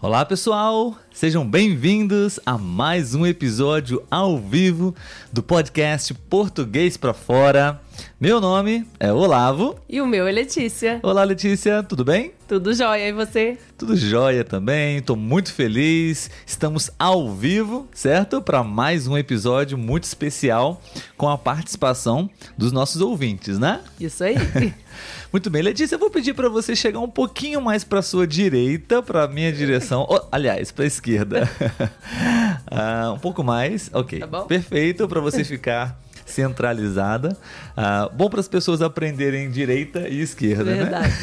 Olá pessoal, sejam bem-vindos a mais um episódio ao vivo do podcast Português para Fora. Meu nome é Olavo. E o meu é Letícia. Olá Letícia, tudo bem? Tudo jóia, e você? Tudo jóia também, estou muito feliz. Estamos ao vivo, certo? Para mais um episódio muito especial com a participação dos nossos ouvintes, né? Isso aí. Muito bem, Letícia, eu vou pedir para você chegar um pouquinho mais para sua direita, para minha direção, oh, aliás, para a esquerda. uh, um pouco mais, ok. Tá bom? Perfeito, para você ficar centralizada. Uh, bom para as pessoas aprenderem direita e esquerda, Verdade.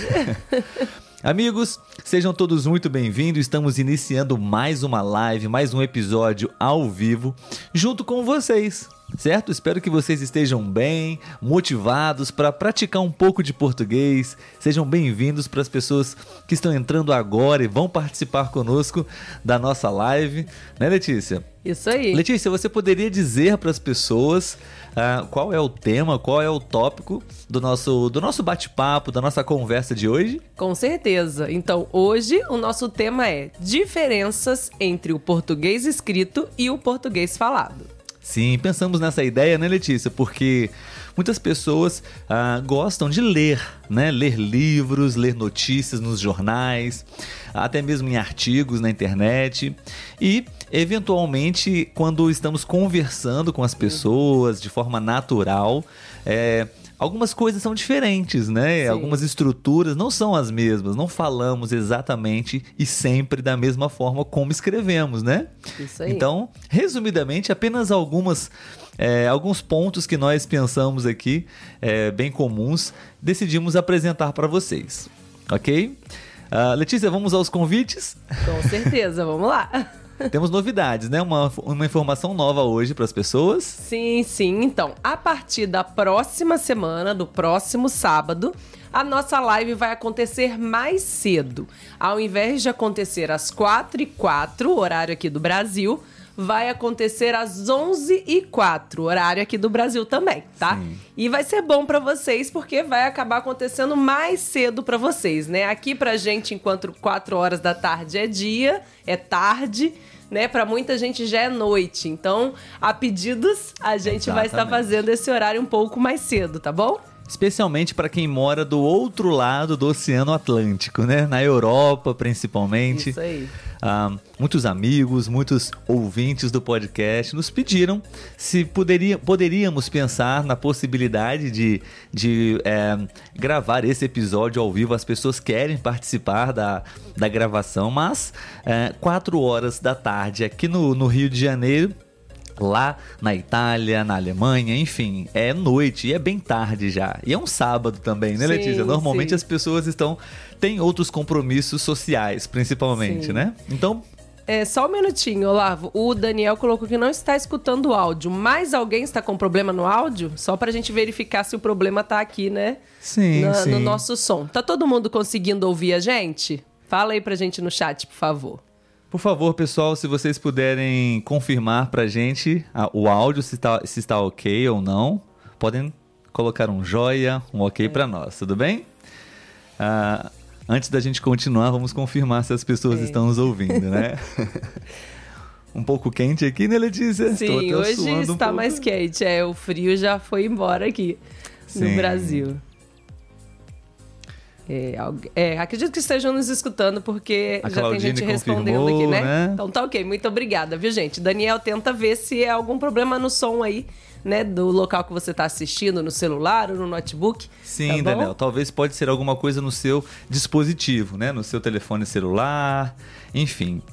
né? Amigos, sejam todos muito bem-vindos. Estamos iniciando mais uma live, mais um episódio ao vivo, junto com vocês certo? Espero que vocês estejam bem, motivados para praticar um pouco de português. Sejam bem-vindos para as pessoas que estão entrando agora e vão participar conosco da nossa live, né, Letícia? Isso aí. Letícia, você poderia dizer para as pessoas uh, qual é o tema, qual é o tópico do nosso, do nosso bate-papo, da nossa conversa de hoje? Com certeza. Então, hoje o nosso tema é diferenças entre o português escrito e o português falado. Sim, pensamos nessa ideia, né, Letícia? Porque muitas pessoas ah, gostam de ler, né? Ler livros, ler notícias nos jornais, até mesmo em artigos na internet. E, eventualmente, quando estamos conversando com as pessoas de forma natural, é, algumas coisas são diferentes, né? Sim. Algumas estruturas não são as mesmas, não falamos exatamente e sempre da mesma forma como escrevemos, né? Isso aí. Então, resumidamente, apenas algumas. é, alguns pontos que nós pensamos aqui, é, bem comuns, decidimos apresentar para vocês, ok? Ah, Letícia, vamos aos convites? Com certeza, vamos lá. Temos novidades, né? Uma, uma informação nova hoje para as pessoas. Sim, sim. Então, a partir da próxima semana, do próximo sábado, a nossa live vai acontecer mais cedo. Ao invés de acontecer às 4 e 4 horário aqui do Brasil, vai acontecer às 11 e 4 horário aqui do Brasil também, tá? Sim. E vai ser bom pra vocês porque vai acabar acontecendo mais cedo pra vocês, né? Aqui pra gente, enquanto 4 horas da tarde é dia, é tarde, né? Pra muita gente já é noite. Então, a pedidos, a gente vai estar Exatamente. fazendo esse horário um pouco mais cedo, tá bom? Especialmente para quem mora do outro lado do Oceano Atlântico, né? Na Europa, principalmente. Isso aí. Muitos amigos, muitos ouvintes do podcast nos pediram se poderia, poderíamos pensar na possibilidade de, de é, gravar esse episódio ao vivo. As pessoas querem participar da, da gravação, mas é, quatro horas da tarde aqui no, no Rio de Janeiro. Lá na Itália, na Alemanha, enfim, é noite e é bem tarde já. E é um sábado também, né, Sim, Letícia? Normalmente sim. as pessoas estão. têm outros compromissos sociais, principalmente, Sim. né? Então, É, só um minutinho, Olavo. O Daniel colocou que não está escutando o áudio. Mais alguém está com problema no áudio? Só pra gente verificar se o problema tá aqui, né? sim, Na- sim. No nosso som. Tá todo mundo conseguindo ouvir a gente? Fala aí pra gente no chat, por favor. Por favor, pessoal, se vocês puderem confirmar pra gente ah, o áudio, se está, se está ok ou não, podem colocar um joia, um ok pra nós, tudo bem? Ah, antes da gente continuar, vamos confirmar se as pessoas É. estão nos ouvindo, né? um pouco quente aqui, né, Letícia? Sim, hoje um está pouco. mais quente. É, o frio já foi embora aqui Sim. no Brasil. É, é, acredito que estejam nos escutando, porque A já tem Claudine gente respondendo aqui, né? né? Então tá ok, muito obrigada, viu, gente? Daniel, tenta ver se é algum problema no som aí, né? Do local que você tá assistindo, no celular ou no notebook. Sim, tá? Daniel. Talvez pode ser alguma coisa no seu dispositivo, né? No seu telefone celular, enfim.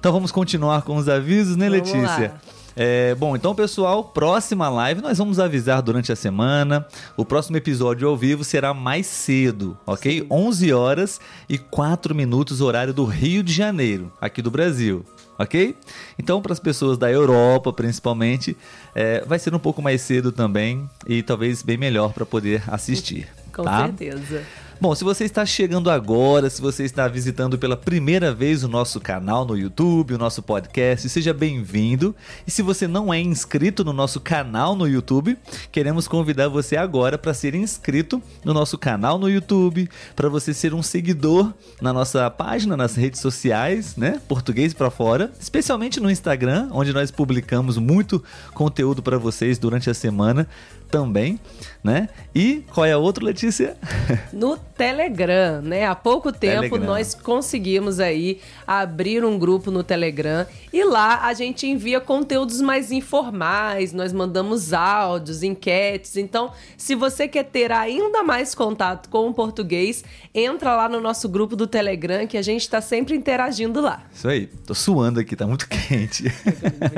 Então vamos continuar com os avisos, né, Vamos Letícia? lá. É, bom, então, pessoal, próxima live nós vamos avisar durante a semana. O próximo episódio ao vivo será mais cedo, ok? 11 horas e 4 minutos, horário do Rio de Janeiro, aqui do Brasil, ok? Então, para as pessoas da Europa, principalmente, é, vai ser um pouco mais cedo também e talvez bem melhor para poder assistir. Com tá? certeza. Bom, se você está chegando agora, se você está visitando pela primeira vez o nosso canal no YouTube, o nosso podcast, seja bem-vindo. E se você não é inscrito no nosso canal no YouTube, queremos convidar você agora para ser inscrito no nosso canal no YouTube, para você ser um seguidor na nossa página, nas redes sociais, né? Português para fora, especialmente no Instagram, onde nós publicamos muito conteúdo para vocês durante a semana também, né? E qual é a outra, Letícia? No Telegram, né? Há pouco tempo Telegram. nós conseguimos aí abrir um grupo no Telegram e lá a gente envia conteúdos mais informais, nós mandamos áudios, enquetes. Então, se você quer ter ainda mais contato com o português, entra lá no nosso grupo do Telegram que a gente está sempre interagindo lá. Isso aí. Tô suando aqui, tá muito quente.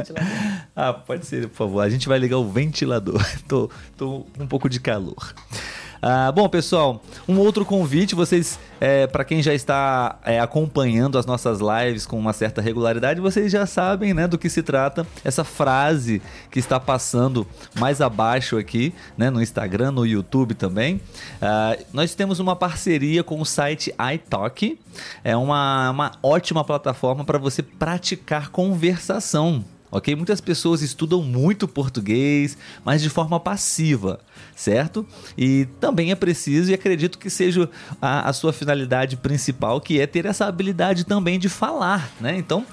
ah, pode ser, por favor. A gente vai ligar o ventilador. Tô, tô um pouco de calor. Ah, bom, pessoal, um outro convite, vocês, é, para quem já está é, acompanhando as nossas lives com uma certa regularidade, vocês já sabem, né, do que se trata essa frase que está passando mais abaixo aqui, né, no Instagram, no YouTube também. Ah, nós temos uma parceria com o site iTalk, é uma, uma ótima plataforma para você praticar conversação ok? Muitas pessoas estudam muito português, mas de forma passiva, certo? E também é preciso, e acredito que seja a, a sua finalidade principal, que é ter essa habilidade também de falar, né? Então,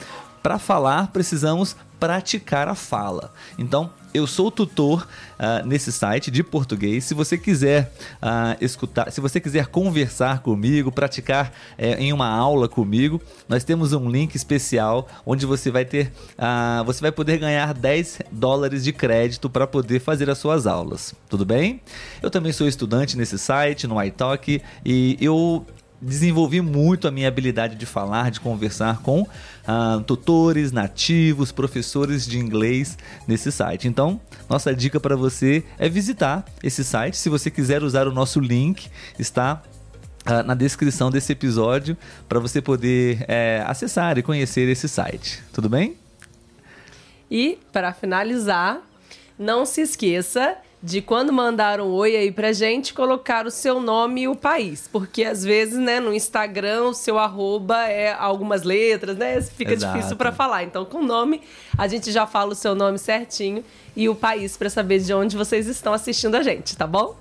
para falar, precisamos praticar a fala. Então, eu sou tutor uh, nesse site de português. Se você quiser uh, escutar, se você quiser conversar comigo, praticar uh, em uma aula comigo, nós temos um link especial onde você vai ter, ah, você vai poder ganhar 10 dólares de crédito para poder fazer as suas aulas. Tudo bem? Eu também sou estudante nesse site, no iTalk, e eu desenvolvi muito a minha habilidade de falar, de conversar com uh, tutores, nativos, professores de inglês nesse site. Então, nossa dica para você é visitar esse site. Se você quiser usar o nosso link, está uh, na descrição desse episódio para você poder é, acessar e conhecer esse site. Tudo bem? E, para finalizar, não se esqueça de quando mandar um oi aí pra gente, colocar o seu nome e o país. Porque às vezes, né, no Instagram, o seu arroba é algumas letras, né? Fica Exato. difícil para falar. Então, com o nome, a gente já fala o seu nome certinho e o país para saber de onde vocês estão assistindo a gente, tá bom?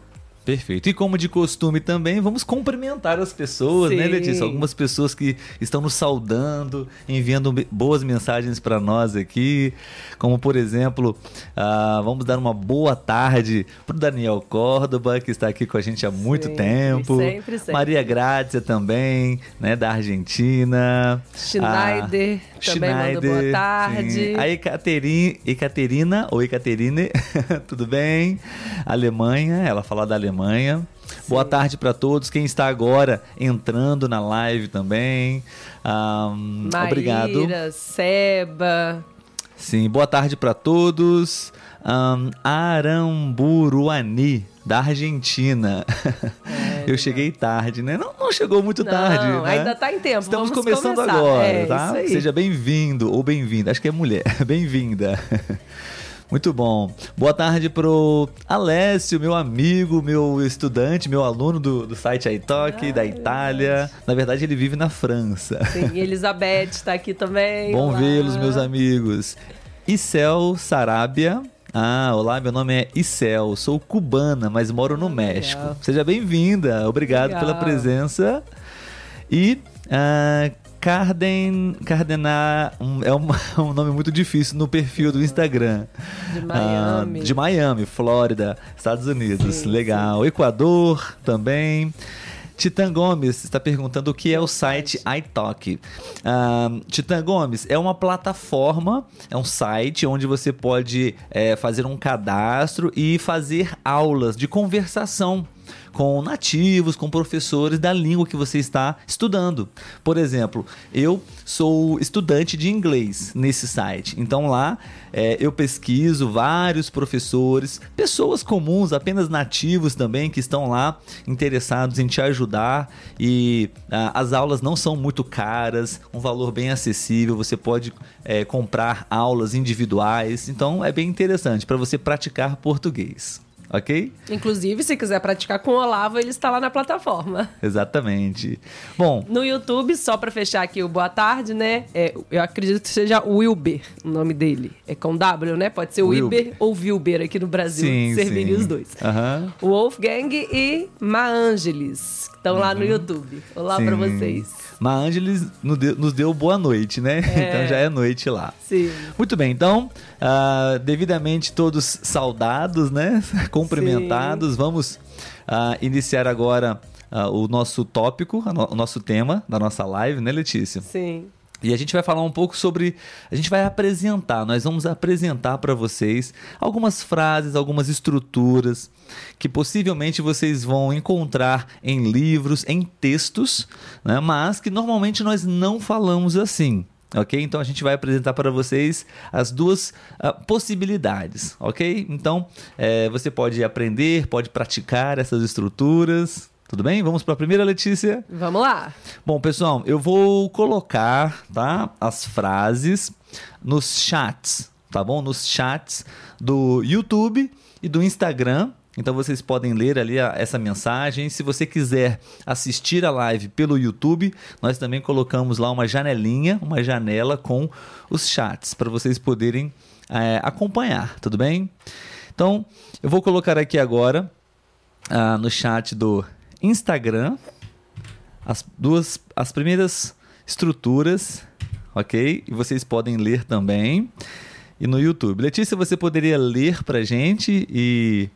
Perfeito. E como de costume também, vamos cumprimentar as pessoas, né, Sim. né, Letícia? Algumas pessoas que estão nos saudando, enviando boas mensagens para nós aqui. Como, por exemplo, uh, vamos dar uma boa tarde para o Daniel Córdoba, que está aqui com a gente há muito sempre, tempo. Sempre, sempre. Maria Grácia também, né, da Argentina. Schneider ah, também Schneider, boa tarde. Sim. A Ekaterina, Ekaterina ou Ekaterine, tudo bem? Alemanha, ela fala da Alemanha Alemanha. Sim. Boa tarde para todos. Quem está agora entrando na live também. Um, Maíra, obrigado. Seba. Sim, boa tarde para todos. Um, Aramburuani, da Argentina. É, Eu cheguei tarde, né? Não, não chegou muito não, tarde. Né? Ainda está em tempo. Estamos começando começar. agora, é, tá? Seja bem-vindo ou bem-vinda. Acho que é mulher. Bem-vinda. Muito bom. Boa tarde pro Alessio, meu amigo, meu estudante, meu aluno do, do site iTalk, da Itália. Na verdade, ele vive na França. Sim, e Elizabeth está aqui também. Bom vê-los, meus amigos. Isel Sarabia. Ah, olá, meu nome é Isel, sou cubana, mas moro no México. Seja bem-vinda, obrigado Legal. pela presença. E uh, Carden, Cardenar um, é um, um, nome muito difícil no perfil do Instagram. De Miami. Ah, de Miami, Flórida, Estados Unidos. Sim, Legal. Sim. Equador também. Titan Gomes está perguntando o que é o site iTalk. Uh, Titan Gomes é uma plataforma, é um site onde você pode é, fazer um cadastro e fazer aulas de conversação com nativos, com professores da língua que você está estudando. Por exemplo, eu sou estudante de inglês nesse site, então lá é, eu pesquiso vários professores, pessoas comuns, apenas nativos também, que estão lá interessados em te ajudar e ah, as aulas não são muito caras, um valor bem acessível, você pode é, comprar aulas individuais, então é bem interessante para você praticar português. Ok? Inclusive, se quiser praticar com o Olavo, ele está lá na plataforma. Exatamente. Bom. No YouTube, só para fechar aqui o boa tarde, né? É, eu acredito que seja Wilber o nome dele. É com W, né? Pode ser Wilber, Wilber ou Wilber aqui no Brasil. Sim, serviria os dois. Uhum. Wolfgang e Ma Angelis, que estão uhum. lá no YouTube. Olá para vocês. Ma Angelis nos deu boa noite, né? É. Então já é noite lá. Sim. Muito bem, então, uh, devidamente todos saudados, né? Cumprimentados, Sim. vamos uh, iniciar agora uh, o nosso tópico, o nosso tema da nossa live, né, Letícia? Sim. E a gente vai falar um pouco sobre. A gente vai apresentar, nós vamos apresentar para vocês algumas frases, algumas estruturas que possivelmente vocês vão encontrar em livros, em textos, né? mas que normalmente nós não falamos assim. Ok? Então a gente vai apresentar para vocês as duas uh, possibilidades, ok? Então é, você pode aprender, pode praticar essas estruturas, tudo bem? Vamos para a primeira, Letícia? Vamos lá. Bom, pessoal, eu vou colocar, tá, as frases nos chats, tá bom? Nos chats do YouTube e do Instagram. Então vocês podem ler ali a, essa mensagem. Se você quiser assistir a live pelo YouTube, nós também colocamos lá uma janelinha, uma janela com os chats para vocês poderem é, acompanhar, tudo bem? Então eu vou colocar aqui agora ah, no chat do Instagram, as duas, as primeiras estruturas, ok? E vocês podem ler também. E no YouTube. Letícia, você poderia ler para gente e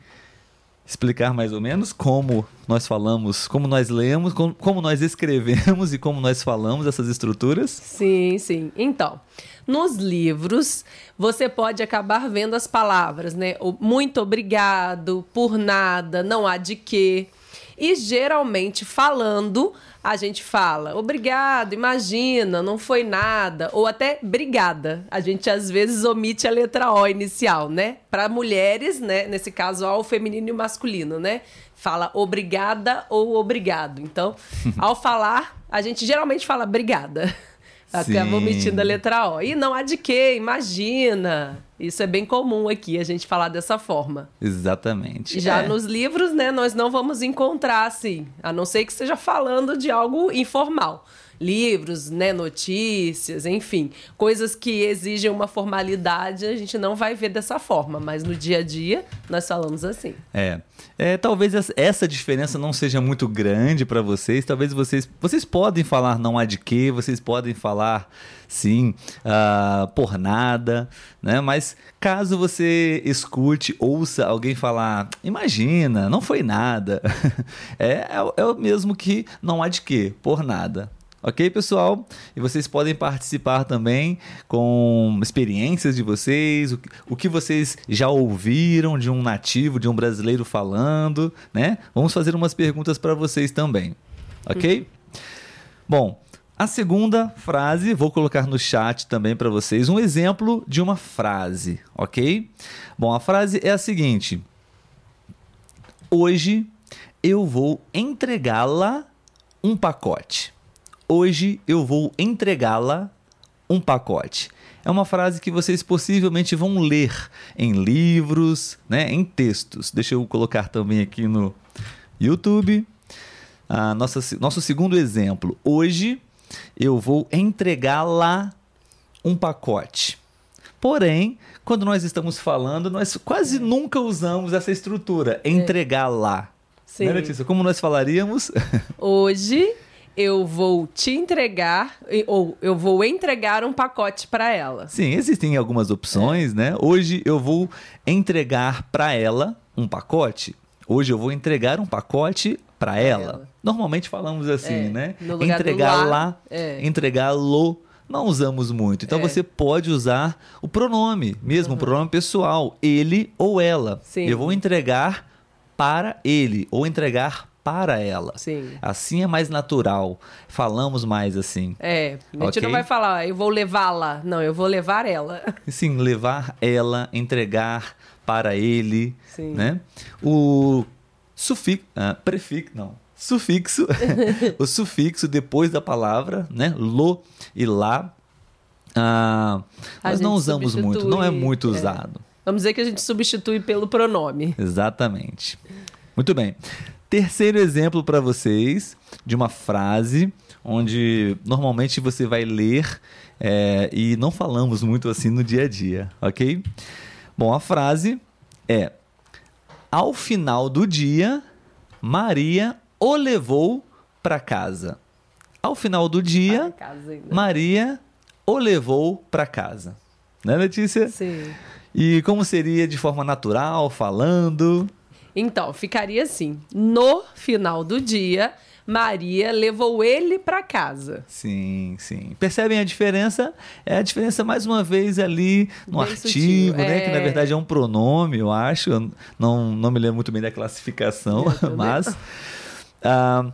explicar mais ou menos como nós falamos, como nós lemos, como, como nós escrevemos e como nós falamos essas estruturas? Sim, sim. Então, nos livros, você pode acabar vendo as palavras, né? Muito obrigado, por nada, não há de quê. E geralmente falando, a gente fala obrigado, imagina, não foi nada, ou até brigada. A gente às vezes omite a letra O inicial, né? Para mulheres, né? Nesse caso, ao feminino e masculino, né? Fala obrigada ou obrigado. Então, ao falar, a gente geralmente fala brigada. Acaba omitindo a letra O. E não há de quê, imagina. Isso é bem comum aqui, a gente falar dessa forma. Exatamente. Já é. nos livros, né, nós não vamos encontrar assim, a não ser que esteja falando de algo informal livros, né, notícias, enfim, coisas que exigem uma formalidade, a gente não vai ver dessa forma, mas no dia a dia nós falamos assim. É. é talvez essa diferença não seja muito grande para vocês, talvez vocês vocês podem falar não há de quê, vocês podem falar sim, uh, por nada, né? Mas caso você escute, ouça alguém falar, imagina, não foi nada, é, é, é o mesmo que não há de quê, por nada. Ok, pessoal? E vocês podem participar também com experiências de vocês, o, que vocês já ouviram de um nativo, de um brasileiro falando, né? Vamos fazer umas perguntas para vocês também, ok? Bom, a segunda frase, vou colocar no chat também para vocês um exemplo de uma frase, ok? Bom, a frase é a seguinte: Hoje eu vou entregá-la um pacote. Hoje eu vou entregá-la um pacote. É uma frase que vocês possivelmente vão ler em livros, né, em textos. Deixa eu colocar também aqui no YouTube. Ah, nossa, nosso segundo exemplo. Hoje eu vou entregá-la um pacote. Porém, quando nós estamos falando, nós quase nunca usamos essa estrutura, entregá-la. Sim. Né, Letícia? Como nós falaríamos? Hoje eu vou te entregar ou eu vou entregar um pacote para ela. Sim, existem algumas opções, é. né? Hoje eu vou entregar para ela um pacote. Hoje eu vou entregar um pacote para ela. ela. Normalmente falamos assim, é. né? Entregar lá, é. entregá-lo. Não usamos muito. Então é. você pode usar o pronome, mesmo uhum. o pronome pessoal, ele ou ela. Sim. Eu vou entregar para ele ou entregar para ela. Sim. Assim é mais natural. Falamos mais assim. É, a gente okay? não vai falar, eu vou levá-la. Não, eu vou levar ela. Sim, levar ela, entregar para ele. Sim. Né? O sufixo, ah, prefixo, não. Sufixo, o sufixo depois da palavra, né? Lo e lá. Ah, nós não usamos muito, não é muito usado. É. Vamos dizer que a gente substitui pelo pronome. Exatamente. Muito bem. Terceiro exemplo para vocês de uma frase onde normalmente você vai ler é, e não falamos muito assim no dia a dia, ok? Bom, a frase é: Ao final do dia, Maria o levou para casa. Ao final do dia, Maria o levou para casa. Né, Letícia? Sim. E como seria de forma natural, falando? Então, ficaria assim: no final do dia, Maria levou ele para casa. Sim, sim. Percebem a diferença? É a diferença, mais uma vez, ali no bem artigo, sutil, né? É... Que na verdade é um pronome, eu acho. Eu não, não me lembro muito bem da classificação, mas. Ah,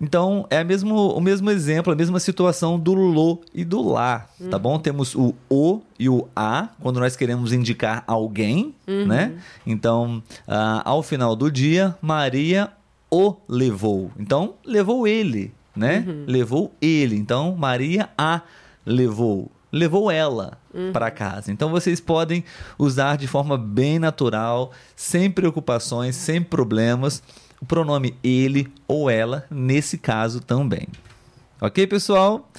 então, é mesmo, o mesmo exemplo, a mesma situação do lo e do lá, uhum. tá bom? Temos o o e o a, quando nós queremos indicar alguém, uhum. né? Então, uh, ao final do dia, Maria o levou. Então, levou ele, né? Uhum. Levou ele. Então, Maria a levou. Levou ela uhum. para casa. Então, vocês podem usar de forma bem natural, sem preocupações, sem problemas o pronome ele ou ela nesse caso também. Ok, pessoal?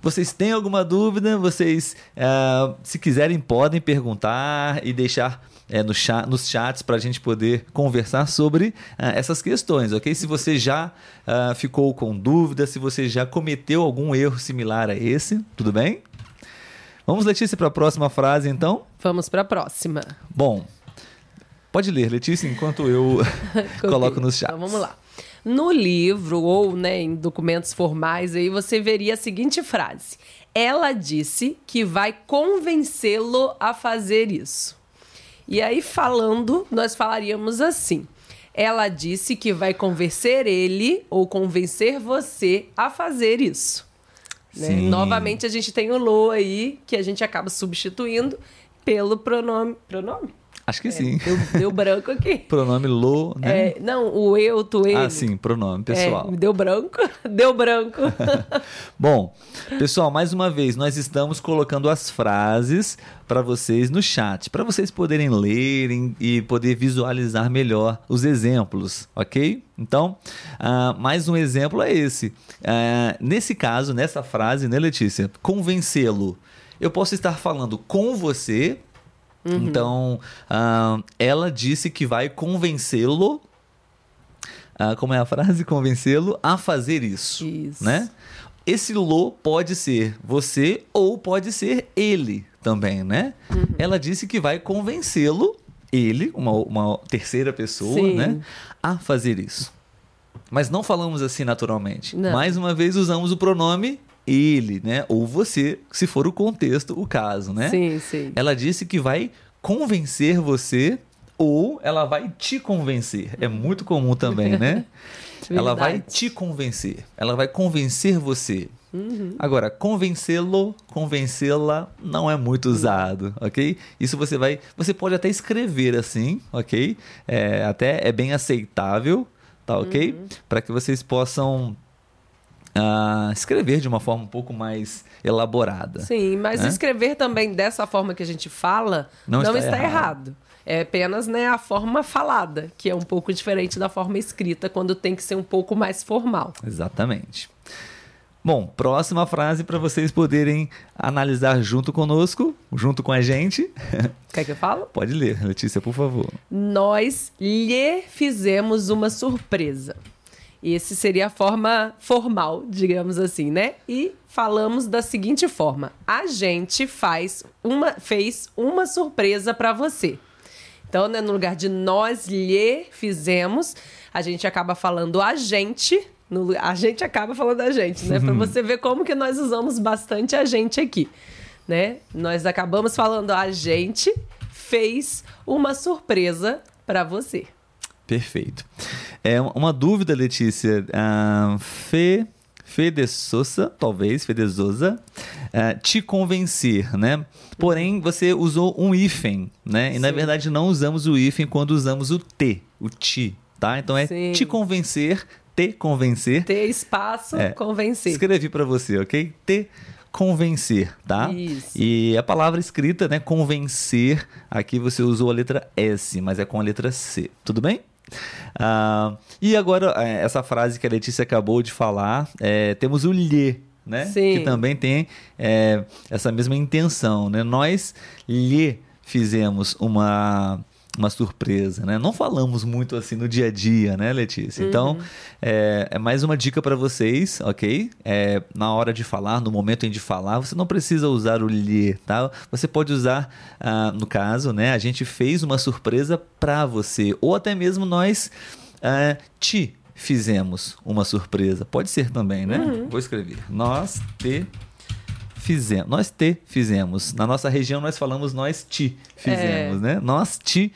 Vocês têm alguma dúvida? Vocês, uh, se quiserem, podem perguntar e deixar é, no chat, nos chats para a gente poder conversar sobre uh, essas questões, ok? Se você já uh, ficou com dúvida, se você já cometeu algum erro similar a esse, tudo bem? Vamos, Letícia, para a próxima frase, então? Vamos para a próxima. Bom, Pode ler, Letícia, enquanto eu coloco nos chats. Então vamos lá. No livro ou né, em documentos formais aí você veria a seguinte frase: Ela disse que vai convencê-lo a fazer isso. E aí falando, nós falaríamos assim: Ela disse que vai convencer ele ou convencer você a fazer isso. Né? Novamente a gente tem o lo aí que a gente acaba substituindo pelo pronome. Pronome? Acho que é, sim. Deu, deu, branco aqui. pronome lo, né? É, não, o eu, tu, ele. Ah, sim, pronome pessoal. É, deu branco, deu branco. Bom, pessoal, mais uma vez, nós estamos colocando as frases para vocês no chat, para vocês poderem lerem e poder visualizar melhor os exemplos, ok? Então, uh, mais um exemplo é esse. Uh, nesse caso, nessa frase, né, Letícia? Convencê-lo. Eu posso estar falando com você Uhum. Então, uh, ela disse que vai convencê-lo. Uh, como é a frase? Convencê-lo a fazer isso. Isso. Né? Esse lo pode ser você ou pode ser ele também, né? Uhum. Ela disse que vai convencê-lo, ele, uma, uma terceira pessoa, Sim. né? A fazer isso. Mas não falamos assim naturalmente. Não. Mais uma vez usamos o pronome ele, né? Ou você, se for o contexto, o caso, né? Sim, sim. Ela disse que vai convencer você ou ela vai te convencer. É muito comum também, né? ela vai te convencer. Ela vai convencer você. Uhum. Agora, convencê-lo, convencê-la não é muito usado, ok? Isso você vai, você pode até escrever assim, ok? É, até é bem aceitável, tá ok? Uhum. Para que vocês possam uh, escrever de uma forma um pouco mais elaborada. Sim, mas né? escrever também dessa forma que a gente fala não, não está, está errado. errado. É apenas né, a forma falada, que é um pouco diferente da forma escrita, quando tem que ser um pouco mais formal. Exatamente. Bom, próxima frase para vocês poderem analisar junto conosco, junto com a gente. Quer que eu fale? Pode ler, Letícia, por favor. Nós lhe fizemos uma surpresa. Esse seria a forma formal, digamos assim, né? E falamos da seguinte forma: a gente faz uma fez uma surpresa para você. Então, né, no lugar de nós lhe fizemos, a gente acaba falando a gente, no, a gente acaba falando a gente, né? Para você ver como que nós usamos bastante a gente aqui, né? Nós acabamos falando a gente fez uma surpresa para você. Perfeito. É uma dúvida, Letícia. Uh, Fê, Fê de Souza, talvez, Fê de Souza, uh, te convencer, né? Porém, você usou um hífen, né? E Sim. na verdade não usamos o hífen quando usamos o T, o ti, tá? Então é Sim. te convencer, te convencer. Ter espaço, é, convencer. Escrevi para você, ok? Te convencer, tá? Isso. E a palavra escrita, né, convencer, aqui você usou a letra S, mas é com a letra C. Tudo bem? Ah, e agora, é, essa frase que a Letícia acabou de falar, é, temos o lhe, né? Sim. Que também tem é, essa mesma intenção, né? Nós lhe fizemos uma uma surpresa, né? Não falamos muito assim no dia a dia, né, Letícia? Então, é, é mais uma dica para vocês, ok? É, na hora de falar, no momento em de falar, você não precisa usar o lhe, tá? Você pode usar, ah, no caso, né? A gente fez uma surpresa para você, ou até mesmo nós ah, te fizemos uma surpresa. Pode ser também, né? Vou escrever. Nós te fizemos. Nós te fizemos. Na nossa região nós falamos nós te fizemos, né? Nós te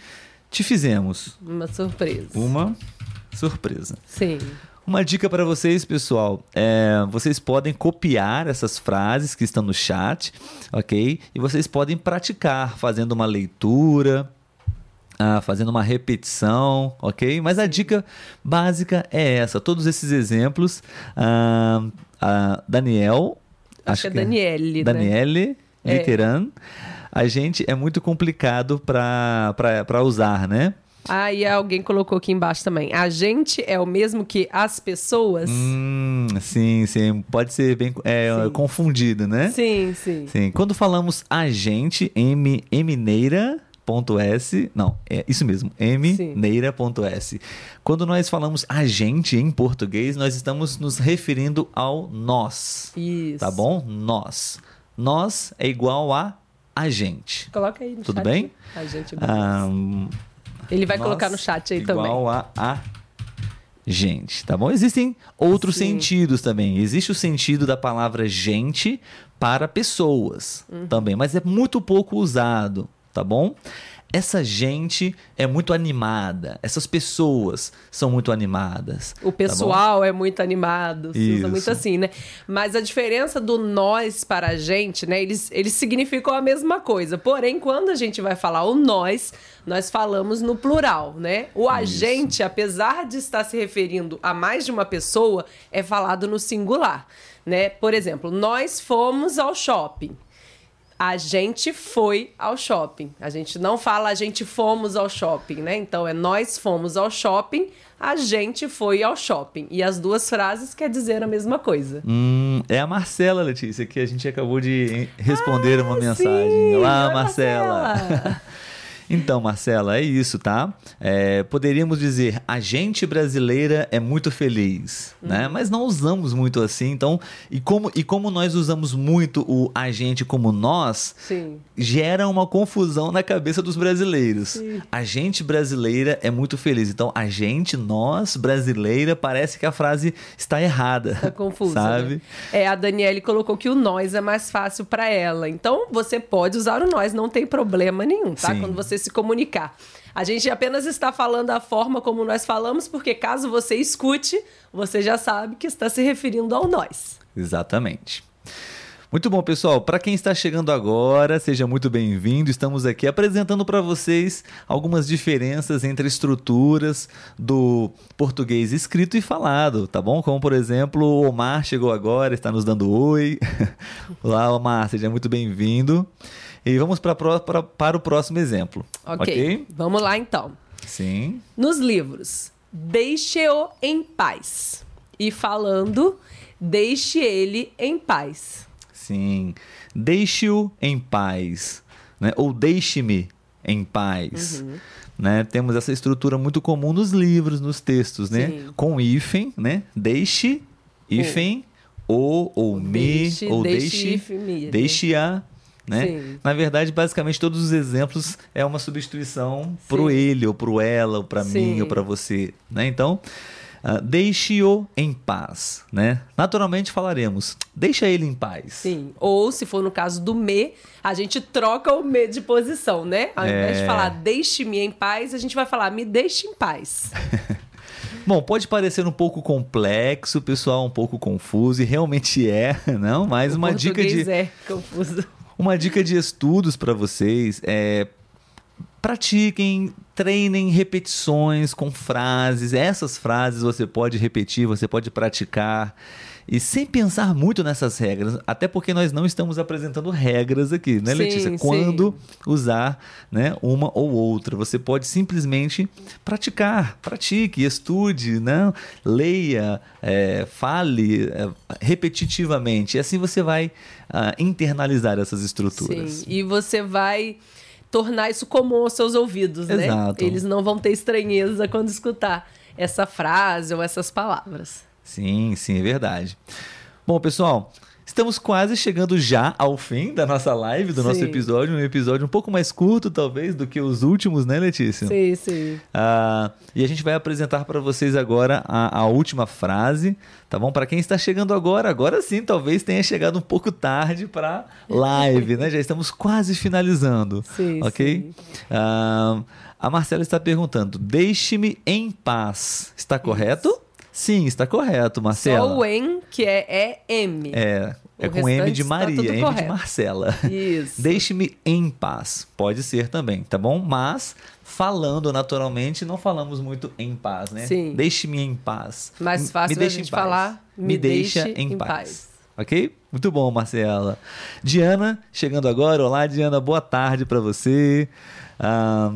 te fizemos Uma surpresa. uma surpresa. Sim. Uma dica para vocês, pessoal, é, vocês podem copiar essas frases que estão no chat, ok? E vocês podem praticar fazendo uma leitura, ah, fazendo uma repetição, ok? Mas a dica básica é essa. Todos esses exemplos, ah, a Daniel, Acho, que é Daniele, né? Daniele É. Literan, a gente é muito complicado para usar, né? Ah, e alguém colocou aqui embaixo também. A gente é o mesmo que as pessoas? Hum, sim, sim. Pode ser bem é, confundido, né? Sim, sim. Sim. Quando falamos agente, M, mneira.s, não, é isso mesmo, mneira.s. Quando nós falamos agente em português, nós estamos nos referindo ao nós, Isso. tá bom? Nós. Nós é igual a agente. Coloca aí no Tudo chat. bem? A gente... Ah, Ele vai colocar no chat aí também. igual a a gente, tá bom? Existem outros Sim. sentidos também. Existe o sentido da palavra gente para pessoas Uhum. também, mas é muito pouco usado, tá bom? Essa gente é muito animada. Essas pessoas são muito animadas. O tá bom? pessoal é muito animado, se usa Isso. muito assim, né? Mas a diferença do nós para a gente, né? Eles, eles significam a mesma coisa. Porém, quando a gente vai falar o nós, nós falamos no plural, né? O agente, apesar de estar se referindo a mais de uma pessoa, é falado no singular, né? Por exemplo, nós fomos ao shopping. A gente foi ao shopping. A gente não fala a gente fomos ao shopping, né? Então é nós fomos ao shopping, a gente foi ao shopping. E as duas frases quer dizer a mesma coisa. Hum, é a Marcela, Letícia, que a gente acabou de responder uma mensagem. Ah, Sim, Olá, Marcela. Marcela. então, Marcela, é isso, tá? É, poderíamos dizer, a gente brasileira é muito feliz, né? Uhum. Mas não usamos muito assim, então... E como, e como nós usamos muito o a gente como nós, Sim. gera uma confusão na cabeça dos brasileiros. Sim. A gente brasileira é muito feliz. Então, a gente, nós, brasileira, parece que a frase está errada. Tá confusa. Sabe? né? É, a Daniele colocou que o nós é mais fácil para ela. Então, você pode usar o nós, não tem problema nenhum, tá? Sim. Quando você se comunicar. A gente apenas está falando a forma como nós falamos, porque caso você escute, você já sabe que está se referindo ao nós. Exatamente. Muito bom, pessoal. Para quem está chegando agora, seja muito bem-vindo. Estamos aqui apresentando para vocês algumas diferenças entre estruturas do português escrito e falado, tá bom? Como, por exemplo, o Omar chegou agora, está nos dando oi. Olá, Omar, seja muito bem-vindo. E vamos pra, pra- para o próximo exemplo. ok. Vamos lá então. Sim. Nos livros, deixe-o em paz. E falando, deixe ele em paz. Sim. Deixe-o em paz. Né? Ou deixe-me em paz. Uhum. Né? Temos essa estrutura muito comum nos livros, nos textos, né? Sim. Com hífen, né? Deixe, hífen, ou, ou me, Deixe, ou deixe, deixe, hífen, me, deixe-a. Né? Sim. Na verdade, basicamente, todos os exemplos é uma substituição pro Sim. ele, ou pro ela, ou pra mim, ou pra você. Né? Então, ah, deixe-o em paz. Né? Naturalmente falaremos, deixa ele em paz. Sim. Ou, se for no caso do me, a gente troca o me de posição, né? Ao invés É. de falar deixe-me em paz, a gente vai falar me deixe em paz. Bom, pode parecer um pouco complexo, pessoal, um pouco confuso, e realmente é, não? Mas O uma dica de é confuso. Uma dica de estudos para vocês é pratiquem, treinem repetições com frases. Essas frases você pode repetir, você pode praticar. E sem pensar muito nessas regras, até porque nós não estamos apresentando regras aqui, né, Sim, Letícia? sim. Quando usar né, uma ou outra. Você pode simplesmente praticar, pratique, estude, né? leia, é, fale é, repetitivamente. E assim você vai ah, internalizar essas estruturas. Sim, e você vai tornar isso comum aos seus ouvidos, né? Exato. Eles não vão ter estranheza quando escutar essa frase ou essas palavras. Sim, sim, é verdade. Bom, pessoal, estamos quase chegando já ao fim da nossa live, do nosso Sim. episódio. Um episódio um pouco mais curto, talvez, do que os últimos, né, Letícia? Sim, sim. Ah, e a gente vai apresentar para vocês agora a, a última frase, tá bom? Para quem está chegando agora, agora sim, talvez tenha chegado um pouco tarde para live, né? Já estamos quase finalizando, Sim, ok? Ah, a Marcela está perguntando: deixe-me em paz. Está correto? Sim, está correto, Marcela. Só o em, que é EM. É, é O com M de tá Maria, M de correto. Marcela. Isso. Deixe-me em paz. Pode ser também, tá bom? Mas falando naturalmente, não falamos muito em paz, né? Sim. Deixe-me em paz. Mais fácil me a deixe gente em paz. falar, Me, deixa em, paz. paz. Ok? Muito bom, Marcela. Diana, chegando agora. Olá, Diana. Boa tarde para você. Ah,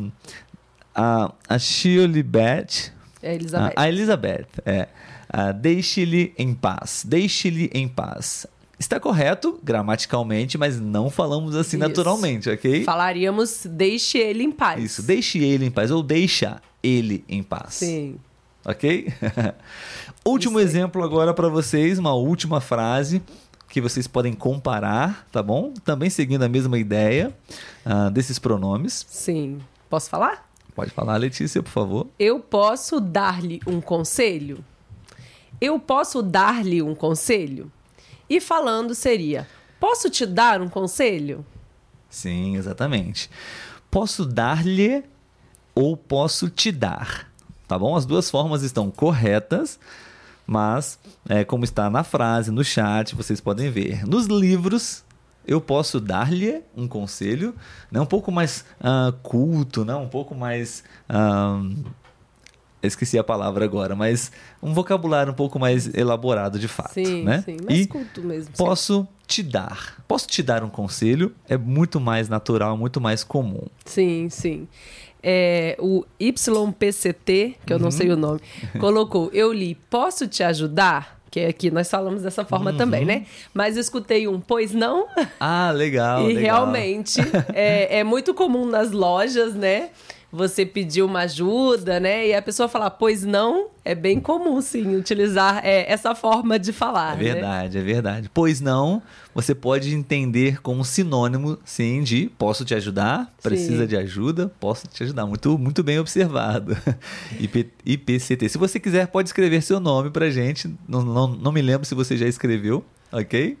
a, a Shirley Beth É Elizabeth. ah, a Elizabeth, é. Ah, Deixe-lhe em paz. Deixe-lhe em paz. Está correto gramaticalmente, mas não falamos assim Isso. naturalmente, ok? Falaríamos deixe ele em paz. Isso, deixe ele em paz ou deixa ele em paz. Sim. Ok? último exemplo agora para vocês, uma última frase que vocês podem comparar, tá bom? Também seguindo a mesma ideia ah, desses pronomes. Sim. Posso falar? Pode falar, Letícia, por favor. Eu posso dar-lhe um conselho? Eu posso dar-lhe um conselho? E falando seria: Posso te dar um conselho? Sim, exatamente. Posso dar-lhe ou posso te dar. Tá bom? As duas formas estão corretas, mas é, como está na frase, no chat, vocês podem ver. Nos livros, eu posso dar-lhe um conselho, né? um pouco mais ah, culto, né? um pouco mais. eu esqueci a palavra agora, mas um vocabulário um pouco mais elaborado de fato. Sim, né? sim. Mais E culto mesmo. sim. Posso te dar. Posso te dar um conselho? É muito mais natural, muito mais comum. Sim, sim. É, o YPCT, que eu Uhum. não sei o nome, colocou: Eu li, posso te ajudar? Que aqui nós falamos dessa forma Uhum. também, né? Mas eu escutei um, pois não? Ah, legal. e legal. realmente é, é muito comum nas lojas, né? Você pedir uma ajuda, né? E a pessoa falar, pois não, é bem comum, sim, utilizar é, essa forma de falar. É né? verdade, é verdade. Pois não, você pode entender como sinônimo, sim, de posso te ajudar, precisa Sim. de ajuda, posso te ajudar. Muito, muito bem observado. IP, IPCT. Se você quiser, pode escrever seu nome pra gente. Não, não, não me lembro se você já escreveu, ok?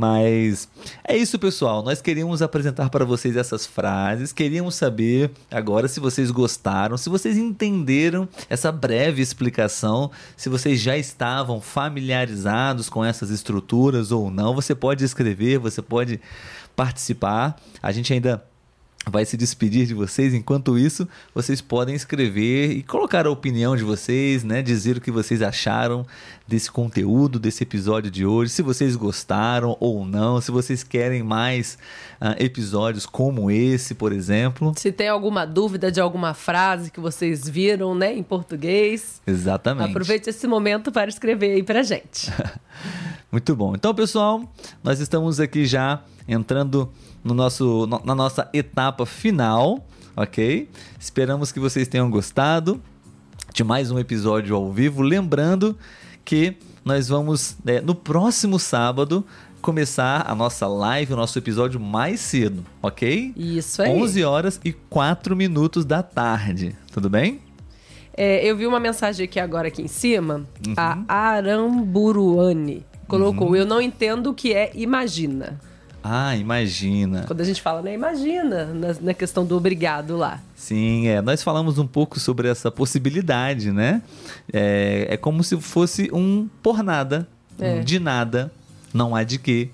Mas é isso, pessoal. Nós queríamos apresentar para vocês essas frases. Queríamos saber agora se vocês gostaram, se vocês entenderam essa breve explicação, se vocês já estavam familiarizados com essas estruturas ou não. Você pode escrever, você pode participar. A gente ainda vai se despedir de vocês. Enquanto isso, vocês podem escrever e colocar a opinião de vocês, né? Dizer o que vocês acharam desse conteúdo, desse episódio de hoje, se vocês gostaram ou não, se vocês querem mais ah, episódios como esse, por exemplo. Se tem alguma dúvida de alguma frase que vocês viram, né, em português, Exatamente. aproveite esse momento para escrever aí pra gente. Muito bom. Então, pessoal, nós estamos aqui já entrando no nosso, no- na nossa etapa final, ok? Esperamos que vocês tenham gostado de mais um episódio ao vivo. Lembrando que nós vamos, né, no próximo sábado, começar a nossa live, o nosso episódio mais cedo, ok? Isso aí. 11 horas e 4 minutos da tarde. Tudo bem? É, eu vi uma mensagem aqui agora aqui em cima. Uhum. A Aramburuane colocou: Eu não entendo o que é imagina. Ah, imagina. Quando a gente fala, né? Imagina, na, na questão do obrigado lá. Sim, é, nós falamos um pouco sobre essa possibilidade, né? É, é como se fosse um por nada, um É. de nada, não há de quê.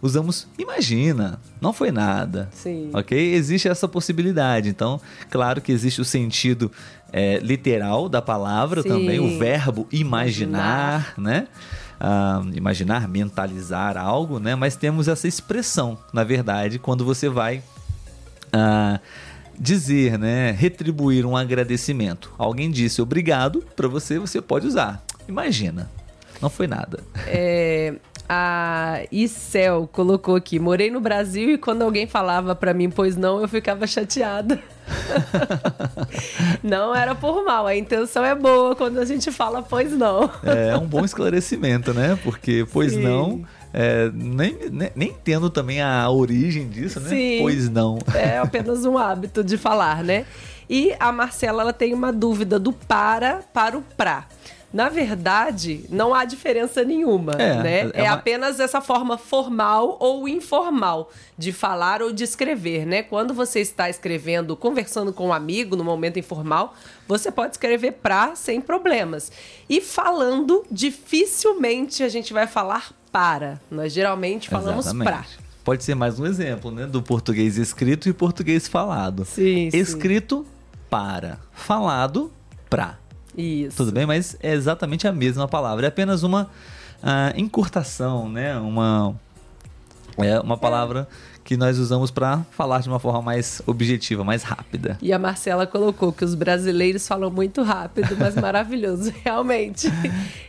usamos imagina, não foi nada. Sim. Ok? Existe essa possibilidade. Então, claro que existe o sentido é, literal da palavra Sim. também, o verbo imaginar, né? Ah, imaginar, mentalizar algo, né? Mas temos essa expressão, na verdade, quando você vai ah, dizer, né? Retribuir um agradecimento. Alguém disse obrigado para você, você pode usar. Imagina, não foi nada. É, a Isel colocou aqui: morei no Brasil e quando alguém falava pra mim, pois não, eu ficava chateada. não era por mal, a intenção é boa quando a gente fala, pois não. É um bom esclarecimento, né? Porque, pois Sim. não, é, nem, nem, nem entendo também a origem disso, né? Sim. Pois não. É apenas um hábito de falar, né? E a Marcela ela tem uma dúvida do para para o pra. Na verdade, não há diferença nenhuma, É, né? é É, uma- apenas essa forma formal ou informal de falar ou de escrever, né? Quando você está escrevendo, conversando com um amigo no momento informal, você pode escrever pra sem problemas. E falando, dificilmente a gente vai falar para. Nós geralmente falamos Exatamente. pra. Pode ser mais um exemplo, né? Do português escrito e português falado. Sim, sim. Escrito para, falado pra. Isso. Tudo bem? Mas é exatamente a mesma palavra. É apenas uma ah, encurtação, né? Uma, é uma palavra que nós usamos para falar de uma forma mais objetiva, mais rápida. E a Marcela colocou que os brasileiros falam muito rápido, mas maravilhoso, realmente.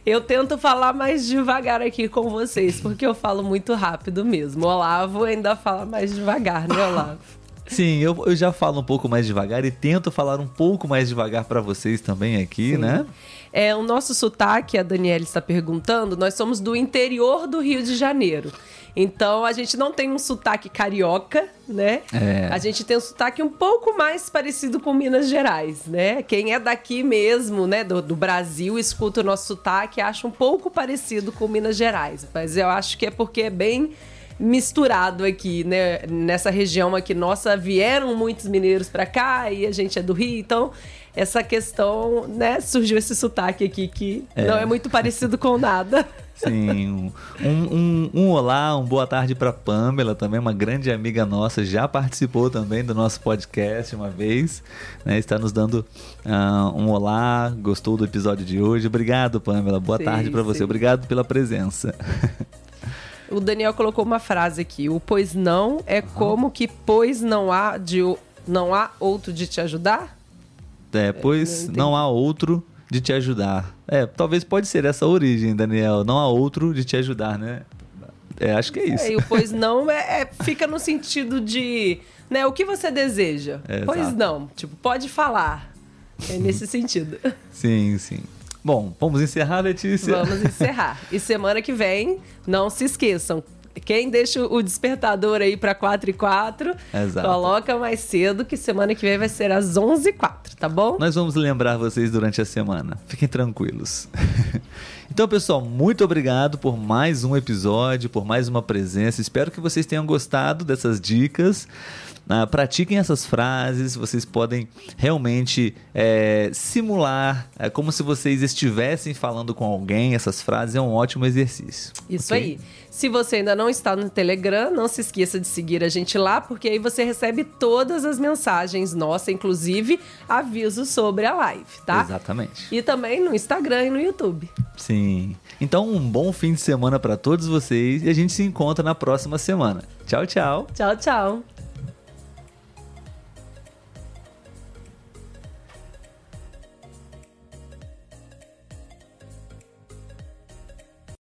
Eu tento falar mais devagar aqui com vocês, porque eu falo muito rápido mesmo. O Olavo ainda fala mais devagar, né, Olavo? Sim, eu, eu já falo um pouco mais devagar e tento falar um pouco mais devagar para vocês também aqui, né? É, o nosso sotaque, a Daniela está perguntando, nós somos do interior do Rio de Janeiro. Então a gente não tem um sotaque carioca, né? É. A gente tem um sotaque um pouco mais parecido com Minas Gerais, né? Quem é daqui mesmo, né, do, do Brasil, escuta o nosso sotaque e acha um pouco parecido com Minas Gerais. Mas eu acho que é porque é bem misturado aqui, né? Nessa região aqui nossa, vieram muitos mineiros pra cá e a gente é do Rio, então essa questão, né, surgiu esse sotaque aqui que não é muito parecido com nada. Sim, um, um, um olá, um boa tarde para Pamela, também uma grande amiga nossa, já participou também do nosso podcast uma vez, né? Está nos dando ah, um olá, gostou do episódio de hoje. Obrigado, Pamela. Boa Sim, tarde para você. Obrigado pela presença. O Daniel colocou uma frase aqui: o pois não é como que pois não há de não há outro de te ajudar? É, pois entendi. não há outro de te ajudar. É, talvez pode ser essa a origem, Daniel. Não há outro de te ajudar, né? É, acho que é isso. É, e o pois não é, é- fica no sentido de, né, o que você deseja? É, pois exato. não, tipo, pode falar. É nesse sentido. Sim, sim. Bom, vamos encerrar, Letícia? Vamos encerrar. E semana que vem, não se esqueçam. Quem deixa o despertador aí para 4 e 4, Exato. coloca mais cedo, que semana que vem vai ser às 11 e 4, tá bom? Nós vamos lembrar vocês durante a semana. Fiquem tranquilos. Então, pessoal, muito obrigado por mais um episódio, por mais uma presença. Espero que vocês tenham gostado dessas dicas. Ah, pratiquem essas frases, vocês podem realmente é, simular é, como se vocês estivessem falando com alguém. Essas frases é um ótimo exercício. Isso ok? aí. Se você ainda não está no Telegram, não se esqueça de seguir a gente lá, porque aí você recebe todas as mensagens nossas, inclusive avisos sobre a live, tá? Exatamente. E também no Instagram e no YouTube. Sim. Então, um bom fim de semana para todos vocês e a gente se encontra na próxima semana. Tchau, tchau. Tchau, tchau.